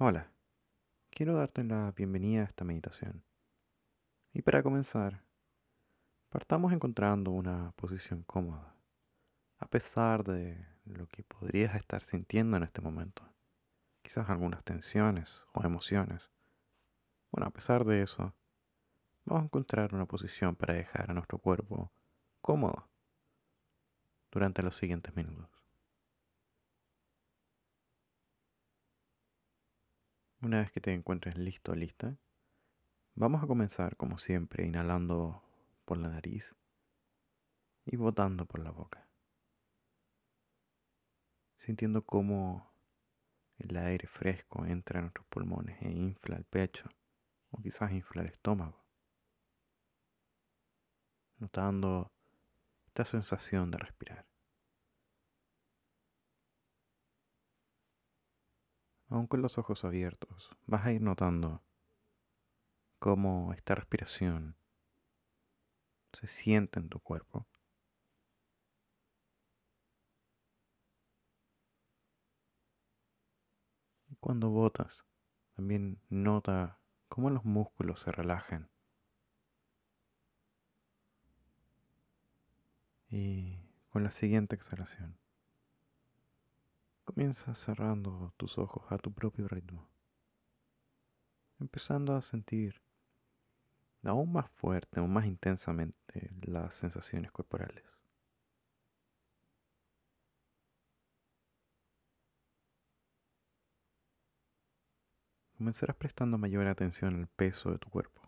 Hola, quiero darte la bienvenida a esta meditación. Y para comenzar, partamos encontrando una posición cómoda, a pesar de lo que podrías estar sintiendo en este momento. Quizás algunas tensiones o emociones. Bueno, a pesar de eso, vamos a encontrar una posición para dejar a nuestro cuerpo cómodo durante los siguientes minutos. Una vez que te encuentres listo lista, vamos a comenzar como siempre inhalando por la nariz y botando por la boca. Sintiendo cómo el aire fresco entra en nuestros pulmones e infla el pecho o quizás infla el estómago. Notando esta sensación de respirar. Aún con los ojos abiertos, vas a ir notando cómo esta respiración se siente en tu cuerpo. Cuando botas, también nota cómo los músculos se relajan. Y con la siguiente exhalación Comienza cerrando tus ojos a tu propio ritmo, empezando a sentir aún más fuerte, aún más intensamente las sensaciones corporales. Comenzarás prestando mayor atención al peso de tu cuerpo,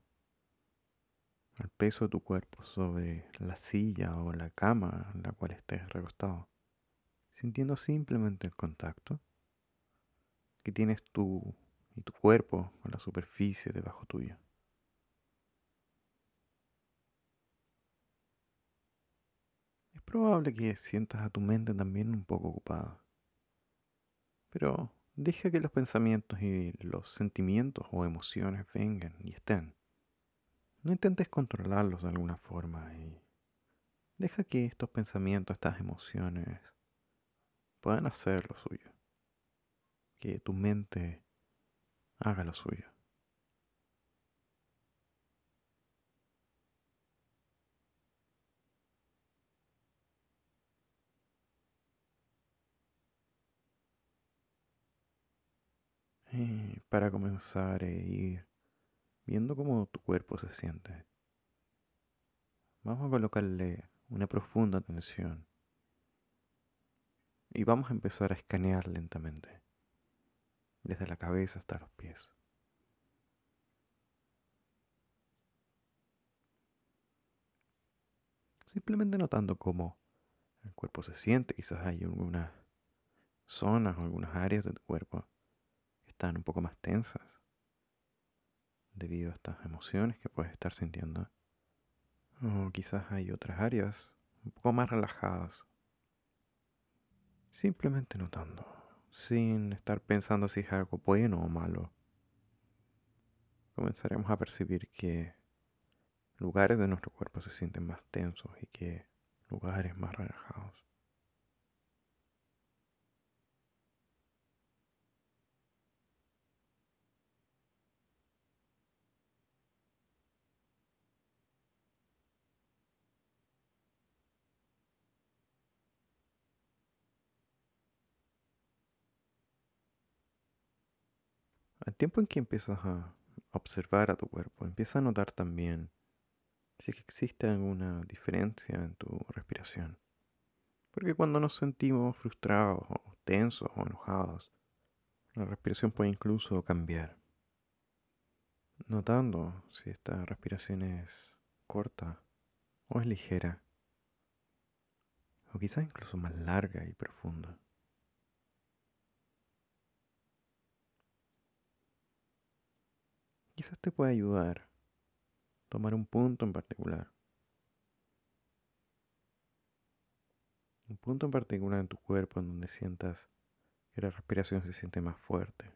al peso de tu cuerpo sobre la silla o la cama en la cual estés recostado sintiendo simplemente el contacto que tienes tú y tu cuerpo con la superficie debajo tuyo. Es probable que sientas a tu mente también un poco ocupada, pero deja que los pensamientos y los sentimientos o emociones vengan y estén. No intentes controlarlos de alguna forma y deja que estos pensamientos, estas emociones, puedan hacer lo suyo. Que tu mente haga lo suyo. Y para comenzar a ir viendo cómo tu cuerpo se siente, vamos a colocarle una profunda atención y vamos a empezar a escanear lentamente, desde la cabeza hasta los pies. Simplemente notando cómo el cuerpo se siente, quizás hay algunas zonas o algunas áreas de tu cuerpo que están un poco más tensas debido a estas emociones que puedes estar sintiendo. O quizás hay otras áreas un poco más relajadas Simplemente notando, sin estar pensando si es algo bueno o malo. Comenzaremos a percibir que lugares de nuestro cuerpo se sienten más tensos y que lugares más relajados. Al tiempo en que empiezas a observar a tu cuerpo, empieza a notar también si existe alguna diferencia en tu respiración. Porque cuando nos sentimos frustrados o tensos o enojados, la respiración puede incluso cambiar. Notando si esta respiración es corta o es ligera, o quizás incluso más larga y profunda. Quizás te pueda ayudar tomar un punto en particular. Un punto en particular en tu cuerpo en donde sientas que la respiración se siente más fuerte.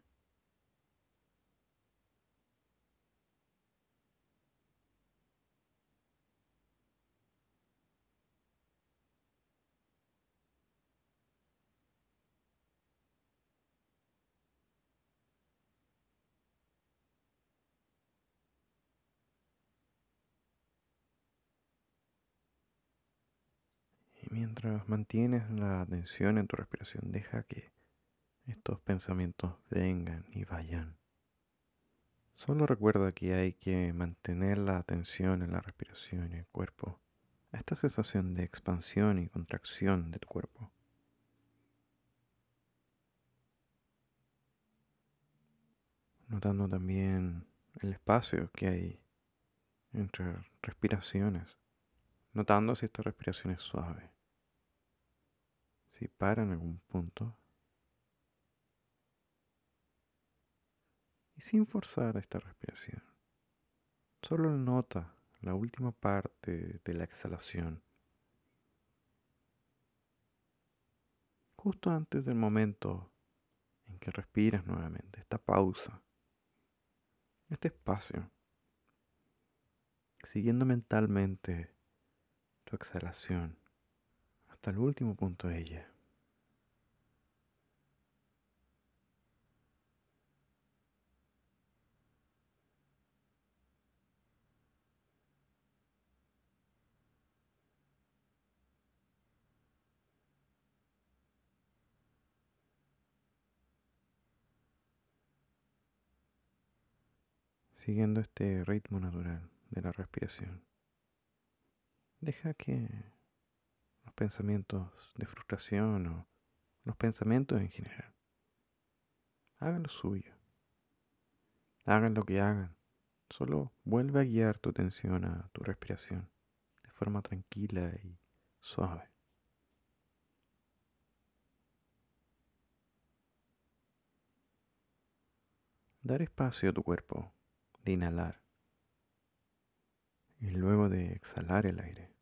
Mientras mantienes la atención en tu respiración, deja que estos pensamientos vengan y vayan. Solo recuerda que hay que mantener la atención en la respiración y el cuerpo, esta sensación de expansión y contracción de tu cuerpo. Notando también el espacio que hay entre respiraciones, notando si esta respiración es suave, si para en algún punto y sin forzar esta respiración. Solo nota la última parte de la exhalación. Justo antes del momento en que respiras nuevamente, esta pausa, este espacio, siguiendo mentalmente tu exhalación hasta el último punto de ella. siguiendo este ritmo natural de la respiración. Deja que los pensamientos de frustración o los pensamientos en general hagan lo suyo. Hagan lo que hagan. Solo vuelve a guiar tu atención a tu respiración de forma tranquila y suave. Dar espacio a tu cuerpo de inhalar y luego de exhalar el aire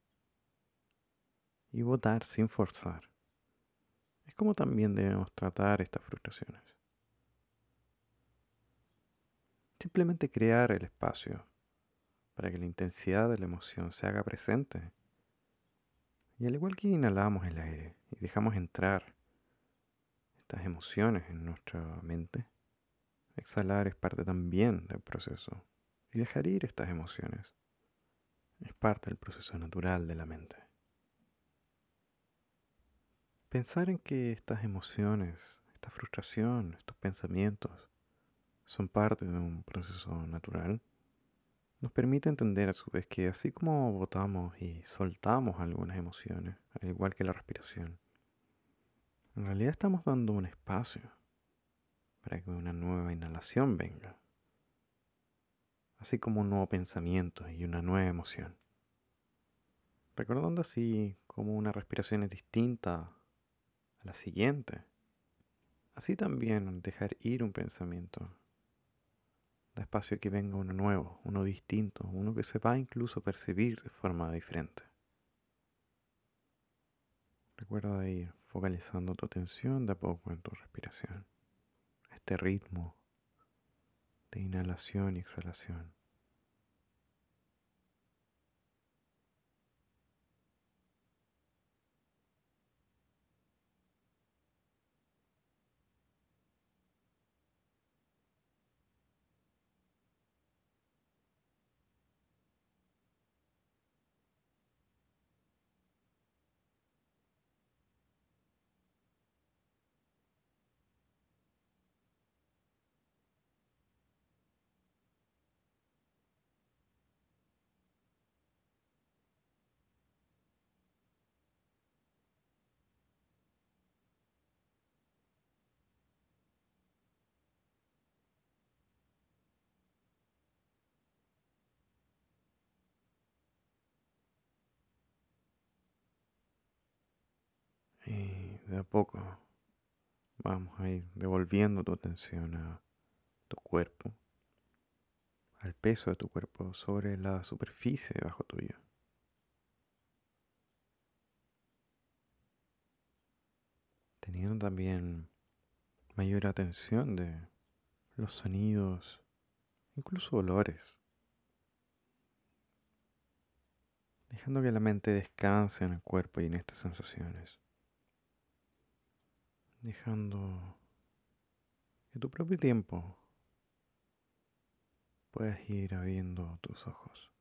y botar sin forzar. Es como también debemos tratar estas frustraciones. Simplemente crear el espacio para que la intensidad de la emoción se haga presente. Y al igual que inhalamos el aire y dejamos entrar estas emociones en nuestra mente, Exhalar es parte también del proceso. Y dejar ir estas emociones es parte del proceso natural de la mente. Pensar en que estas emociones, esta frustración, estos pensamientos son parte de un proceso natural nos permite entender a su vez que así como votamos y soltamos algunas emociones, al igual que la respiración, en realidad estamos dando un espacio para que una nueva inhalación venga, así como un nuevo pensamiento y una nueva emoción. Recordando así como una respiración es distinta la siguiente, así también dejar ir un pensamiento da espacio a que venga uno nuevo, uno distinto, uno que se va incluso a percibir de forma diferente. Recuerda ir focalizando tu atención de a poco en tu respiración este ritmo de inhalación y exhalación. Y de a poco vamos a ir devolviendo tu atención a tu cuerpo, al peso de tu cuerpo sobre la superficie debajo tuyo. Teniendo también mayor atención de los sonidos, incluso olores. Dejando que la mente descanse en el cuerpo y en estas sensaciones dejando que tu propio tiempo puedas ir abriendo tus ojos.